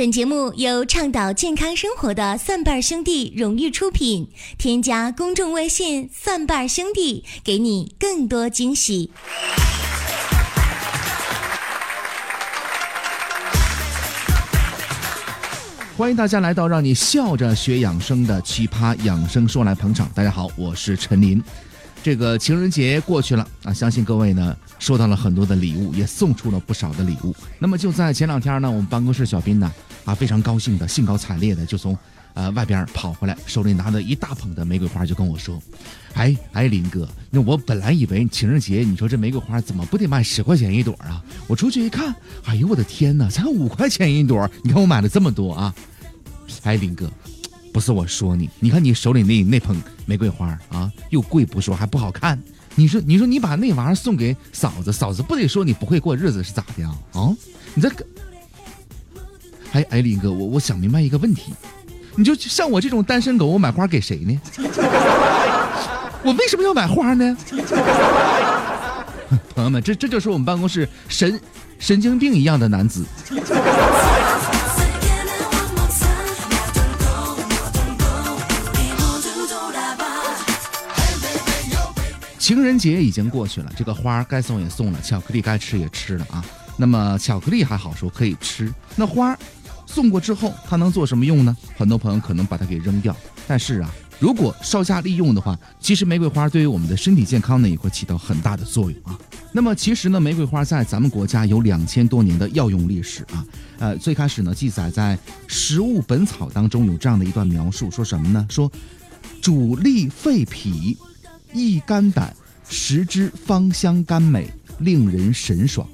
本节目由倡导健康生活的蒜瓣兄弟荣誉出品。添加公众微信“蒜瓣兄弟”，给你更多惊喜。欢迎大家来到让你笑着学养生的奇葩养生说来捧场。大家好，我是陈林。这个情人节过去了啊，相信各位呢收到了很多的礼物，也送出了不少的礼物。那么就在前两天呢，我们办公室小斌呢啊非常高兴的、兴高采烈的就从呃外边跑回来，手里拿着一大捧的玫瑰花，就跟我说：“ 哎哎，林哥，那我本来以为情人节，你说这玫瑰花怎么不得卖十块钱一朵啊？我出去一看，哎呦我的天哪，才五块钱一朵！你看我买了这么多啊！哎，林哥。”不是我说你，你看你手里那那捧玫瑰花啊，又贵不说，还不好看。你说，你说你把那玩意儿送给嫂子，嫂子不得说你不会过日子是咋的啊？啊，你这个，哎哎，林哥，我我想明白一个问题，你就像我这种单身狗，我买花给谁呢？我为什么要买花呢？朋友们，这这就是我们办公室神神经病一样的男子。情人节已经过去了，这个花该送也送了，巧克力该吃也吃了啊。那么巧克力还好说可以吃，那花送过之后，它能做什么用呢？很多朋友可能把它给扔掉。但是啊，如果稍加利用的话，其实玫瑰花对于我们的身体健康呢，也会起到很大的作用啊。那么其实呢，玫瑰花在咱们国家有两千多年的药用历史啊。呃，最开始呢，记载在《食物本草》当中有这样的一段描述，说什么呢？说主利肺脾，益肝胆。食之芳香甘美，令人神爽，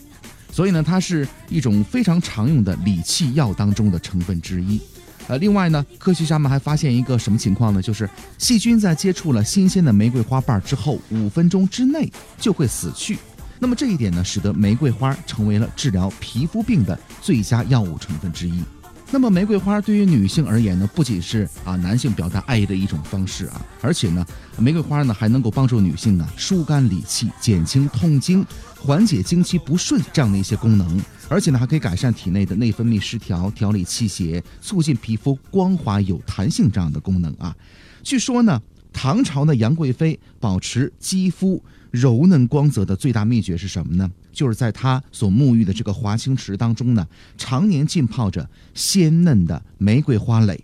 所以呢，它是一种非常常用的理气药当中的成分之一。呃，另外呢，科学家们还发现一个什么情况呢？就是细菌在接触了新鲜的玫瑰花瓣之后，五分钟之内就会死去。那么这一点呢，使得玫瑰花成为了治疗皮肤病的最佳药物成分之一。那么玫瑰花对于女性而言呢，不仅是啊男性表达爱意的一种方式啊，而且呢，玫瑰花呢还能够帮助女性呢疏肝理气、减轻痛经、缓解经期不顺这样的一些功能，而且呢还可以改善体内的内分泌失调、调理气血、促进皮肤光滑有弹性这样的功能啊。据说呢，唐朝的杨贵妃保持肌肤。柔嫩光泽的最大秘诀是什么呢？就是在她所沐浴的这个华清池当中呢，常年浸泡着鲜嫩的玫瑰花蕾。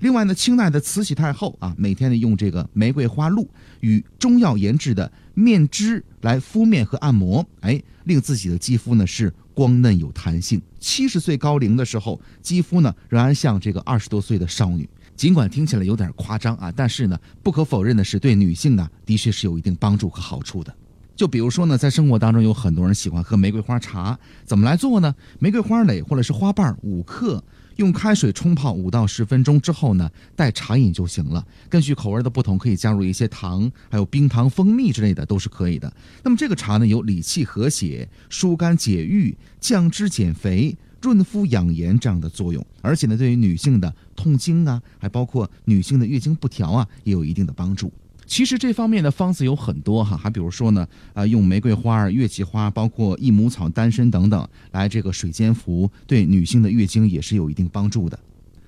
另外呢，清代的慈禧太后啊，每天呢用这个玫瑰花露与中药研制的面脂来敷面和按摩，哎，令自己的肌肤呢是光嫩有弹性。七十岁高龄的时候，肌肤呢仍然像这个二十多岁的少女。尽管听起来有点夸张啊，但是呢，不可否认的是，对女性呢，的确是有一定帮助和好处的。就比如说呢，在生活当中有很多人喜欢喝玫瑰花茶，怎么来做呢？玫瑰花蕾或者是花瓣五克，用开水冲泡五到十分钟之后呢，代茶饮就行了。根据口味的不同，可以加入一些糖，还有冰糖、蜂蜜之类的都是可以的。那么这个茶呢，有理气和血、疏肝解郁、降脂减肥。润肤养颜这样的作用，而且呢，对于女性的痛经啊，还包括女性的月经不调啊，也有一定的帮助。其实这方面的方子有很多哈，还比如说呢，啊，用玫瑰花、月季花，包括益母草、丹参等等来这个水煎服，对女性的月经也是有一定帮助的。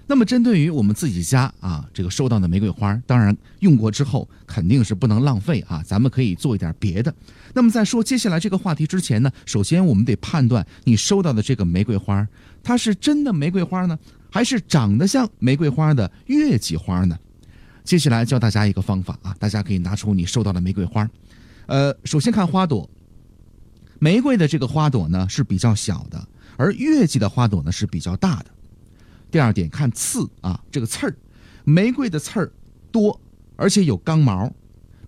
那么，针对于我们自己家啊，这个收到的玫瑰花，当然用过之后肯定是不能浪费啊，咱们可以做一点别的。那么，在说接下来这个话题之前呢，首先我们得判断你收到的这个玫瑰花，它是真的玫瑰花呢，还是长得像玫瑰花的月季花呢？接下来教大家一个方法啊，大家可以拿出你收到的玫瑰花，呃，首先看花朵，玫瑰的这个花朵呢是比较小的，而月季的花朵呢是比较大的。第二点看刺啊，这个刺儿，玫瑰的刺儿多，而且有刚毛，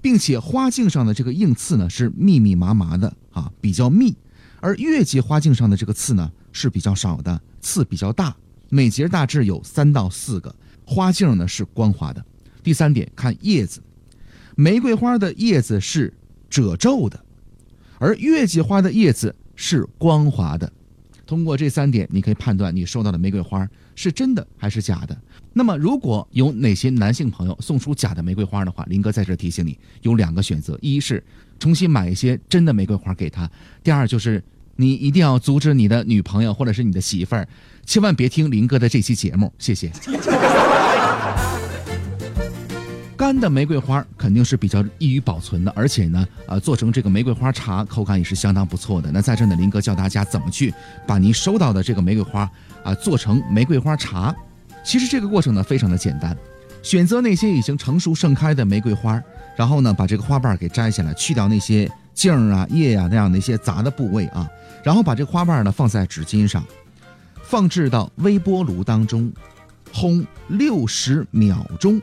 并且花茎上的这个硬刺呢是密密麻麻的啊，比较密；而月季花茎上的这个刺呢是比较少的，刺比较大，每节大致有三到四个，花茎呢是光滑的。第三点看叶子，玫瑰花的叶子是褶皱的，而月季花的叶子是光滑的。通过这三点，你可以判断你收到的玫瑰花是真的还是假的。那么，如果有哪些男性朋友送出假的玫瑰花的话，林哥在这提醒你，有两个选择：一是重新买一些真的玫瑰花给他；第二就是你一定要阻止你的女朋友或者是你的媳妇儿，千万别听林哥的这期节目，谢谢。干的玫瑰花肯定是比较易于保存的，而且呢，呃，做成这个玫瑰花茶，口感也是相当不错的。那在这呢，林哥教大家怎么去把您收到的这个玫瑰花啊做成玫瑰花茶。其实这个过程呢非常的简单，选择那些已经成熟盛开的玫瑰花，然后呢把这个花瓣给摘下来，去掉那些茎啊、叶呀那样的一些杂的部位啊，然后把这个花瓣呢放在纸巾上，放置到微波炉当中，烘六十秒钟。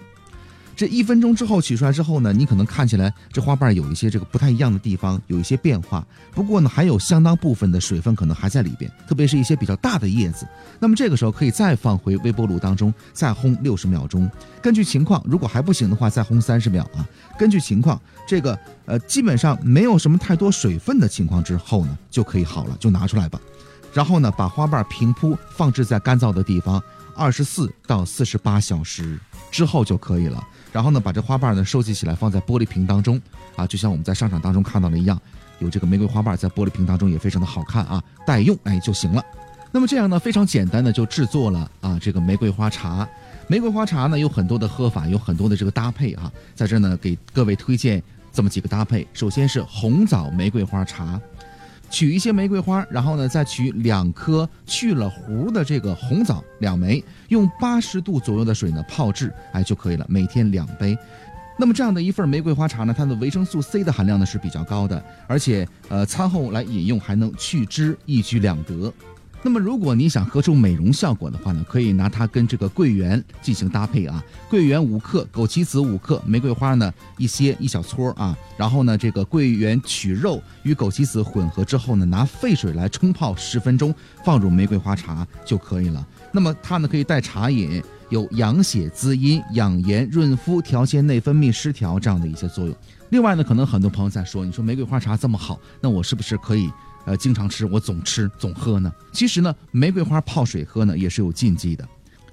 这一分钟之后取出来之后呢，你可能看起来这花瓣有一些这个不太一样的地方，有一些变化。不过呢，还有相当部分的水分可能还在里边，特别是一些比较大的叶子。那么这个时候可以再放回微波炉当中，再烘六十秒钟。根据情况，如果还不行的话，再烘三十秒啊。根据情况，这个呃基本上没有什么太多水分的情况之后呢，就可以好了，就拿出来吧。然后呢，把花瓣平铺放置在干燥的地方，二十四到四十八小时之后就可以了。然后呢，把这花瓣呢收集起来，放在玻璃瓶当中，啊，就像我们在商场当中看到的一样，有这个玫瑰花瓣在玻璃瓶当中也非常的好看啊，待用哎就行了。那么这样呢，非常简单的就制作了啊这个玫瑰花茶。玫瑰花茶呢有很多的喝法，有很多的这个搭配啊，在这呢给各位推荐这么几个搭配。首先是红枣玫瑰花茶。取一些玫瑰花，然后呢，再取两颗去了核的这个红枣两枚，用八十度左右的水呢泡制，哎就可以了。每天两杯。那么这样的一份玫瑰花茶呢，它的维生素 C 的含量呢是比较高的，而且呃餐后来饮用还能去脂，一举两得。那么，如果你想喝出美容效果的话呢，可以拿它跟这个桂圆进行搭配啊。桂圆五克，枸杞子五克，玫瑰花呢一些一小撮啊。然后呢，这个桂圆取肉与枸杞子混合之后呢，拿沸水来冲泡十分钟，放入玫瑰花茶就可以了。那么它呢可以代茶饮，有养血滋阴、养颜润肤、调节内分泌失调这样的一些作用。另外呢，可能很多朋友在说，你说玫瑰花茶这么好，那我是不是可以？呃，经常吃我总吃总喝呢。其实呢，玫瑰花泡水喝呢也是有禁忌的。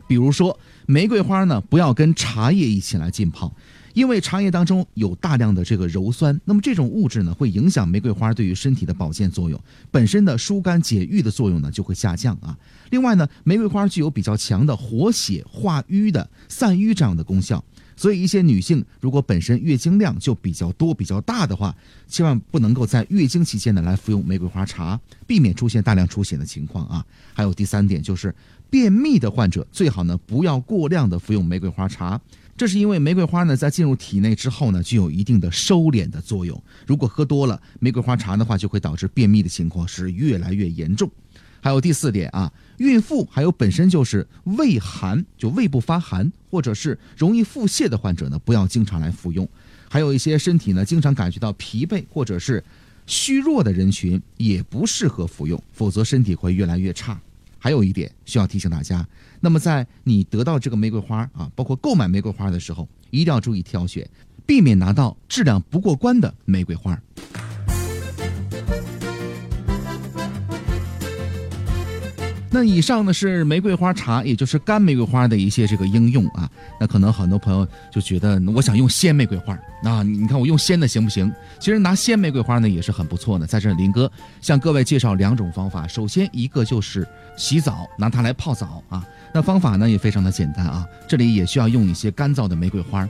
比如说，玫瑰花呢不要跟茶叶一起来浸泡，因为茶叶当中有大量的这个鞣酸，那么这种物质呢会影响玫瑰花对于身体的保健作用，本身的疏肝解郁的作用呢就会下降啊。另外呢，玫瑰花具有比较强的活血化瘀的散瘀这样的功效。所以，一些女性如果本身月经量就比较多、比较大的话，千万不能够在月经期间呢来服用玫瑰花茶，避免出现大量出血的情况啊。还有第三点就是，便秘的患者最好呢不要过量的服用玫瑰花茶，这是因为玫瑰花呢在进入体内之后呢具有一定的收敛的作用，如果喝多了玫瑰花茶的话，就会导致便秘的情况是越来越严重。还有第四点啊，孕妇还有本身就是胃寒，就胃部发寒或者是容易腹泻的患者呢，不要经常来服用。还有一些身体呢经常感觉到疲惫或者是虚弱的人群，也不适合服用，否则身体会越来越差。还有一点需要提醒大家，那么在你得到这个玫瑰花啊，包括购买玫瑰花的时候，一定要注意挑选，避免拿到质量不过关的玫瑰花。那以上呢是玫瑰花茶，也就是干玫瑰花的一些这个应用啊。那可能很多朋友就觉得，我想用鲜玫瑰花，那你看我用鲜的行不行？其实拿鲜玫瑰花呢也是很不错的。在这林哥向各位介绍两种方法，首先一个就是洗澡，拿它来泡澡啊。那方法呢也非常的简单啊，这里也需要用一些干燥的玫瑰花，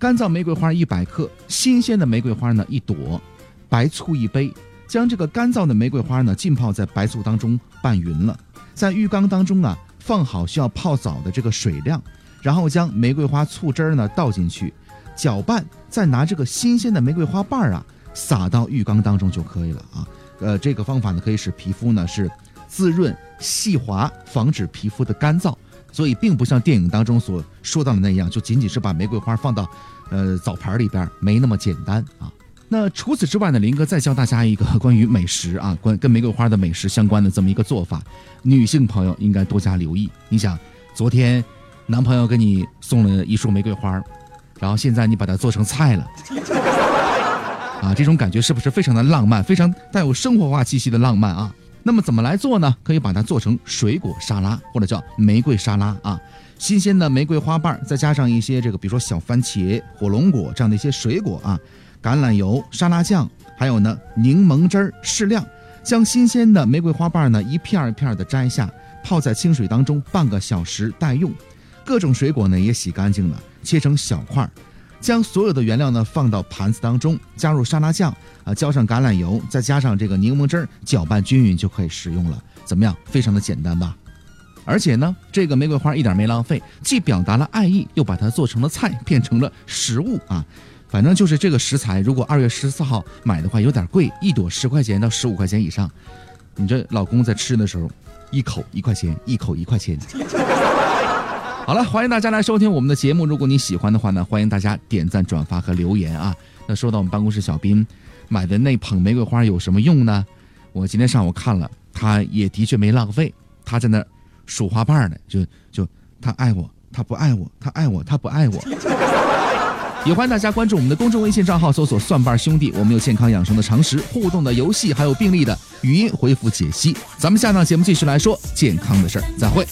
干燥玫瑰花一百克，新鲜的玫瑰花呢一朵，白醋一杯，将这个干燥的玫瑰花呢浸泡在白醋当中拌匀了。在浴缸当中啊，放好需要泡澡的这个水量，然后将玫瑰花醋汁儿呢倒进去，搅拌，再拿这个新鲜的玫瑰花瓣儿啊撒到浴缸当中就可以了啊。呃，这个方法呢可以使皮肤呢是滋润细滑，防止皮肤的干燥。所以并不像电影当中所说到的那样，就仅仅是把玫瑰花放到呃澡盆里边，没那么简单啊。那除此之外呢，林哥再教大家一个关于美食啊，关跟玫瑰花的美食相关的这么一个做法，女性朋友应该多加留意。你想，昨天男朋友给你送了一束玫瑰花，然后现在你把它做成菜了，啊，这种感觉是不是非常的浪漫，非常带有生活化气息的浪漫啊？那么怎么来做呢？可以把它做成水果沙拉，或者叫玫瑰沙拉啊。新鲜的玫瑰花瓣，再加上一些这个，比如说小番茄、火龙果这样的一些水果啊。橄榄油、沙拉酱，还有呢柠檬汁儿适量，将新鲜的玫瑰花瓣呢一片一片的摘下，泡在清水当中半个小时待用。各种水果呢也洗干净了，切成小块儿。将所有的原料呢放到盘子当中，加入沙拉酱啊，浇上橄榄油，再加上这个柠檬汁儿，搅拌均匀就可以食用了。怎么样？非常的简单吧？而且呢，这个玫瑰花一点没浪费，既表达了爱意，又把它做成了菜，变成了食物啊。反正就是这个食材，如果二月十四号买的话，有点贵，一朵十块钱到十五块钱以上。你这老公在吃的时候，一口一块钱，一口一块钱。好了，欢迎大家来收听我们的节目。如果你喜欢的话呢，欢迎大家点赞、转发和留言啊。那说到我们办公室小斌买的那捧玫瑰花有什么用呢？我今天上午看了，他也的确没浪费，他在那数花瓣呢，就就他爱我，他不爱我，他爱我，他不爱我。也欢迎大家关注我们的公众微信账号，搜索“蒜瓣兄弟”，我们有健康养生的常识、互动的游戏，还有病例的语音回复解析。咱们下档节目继续来说健康的事儿，再会。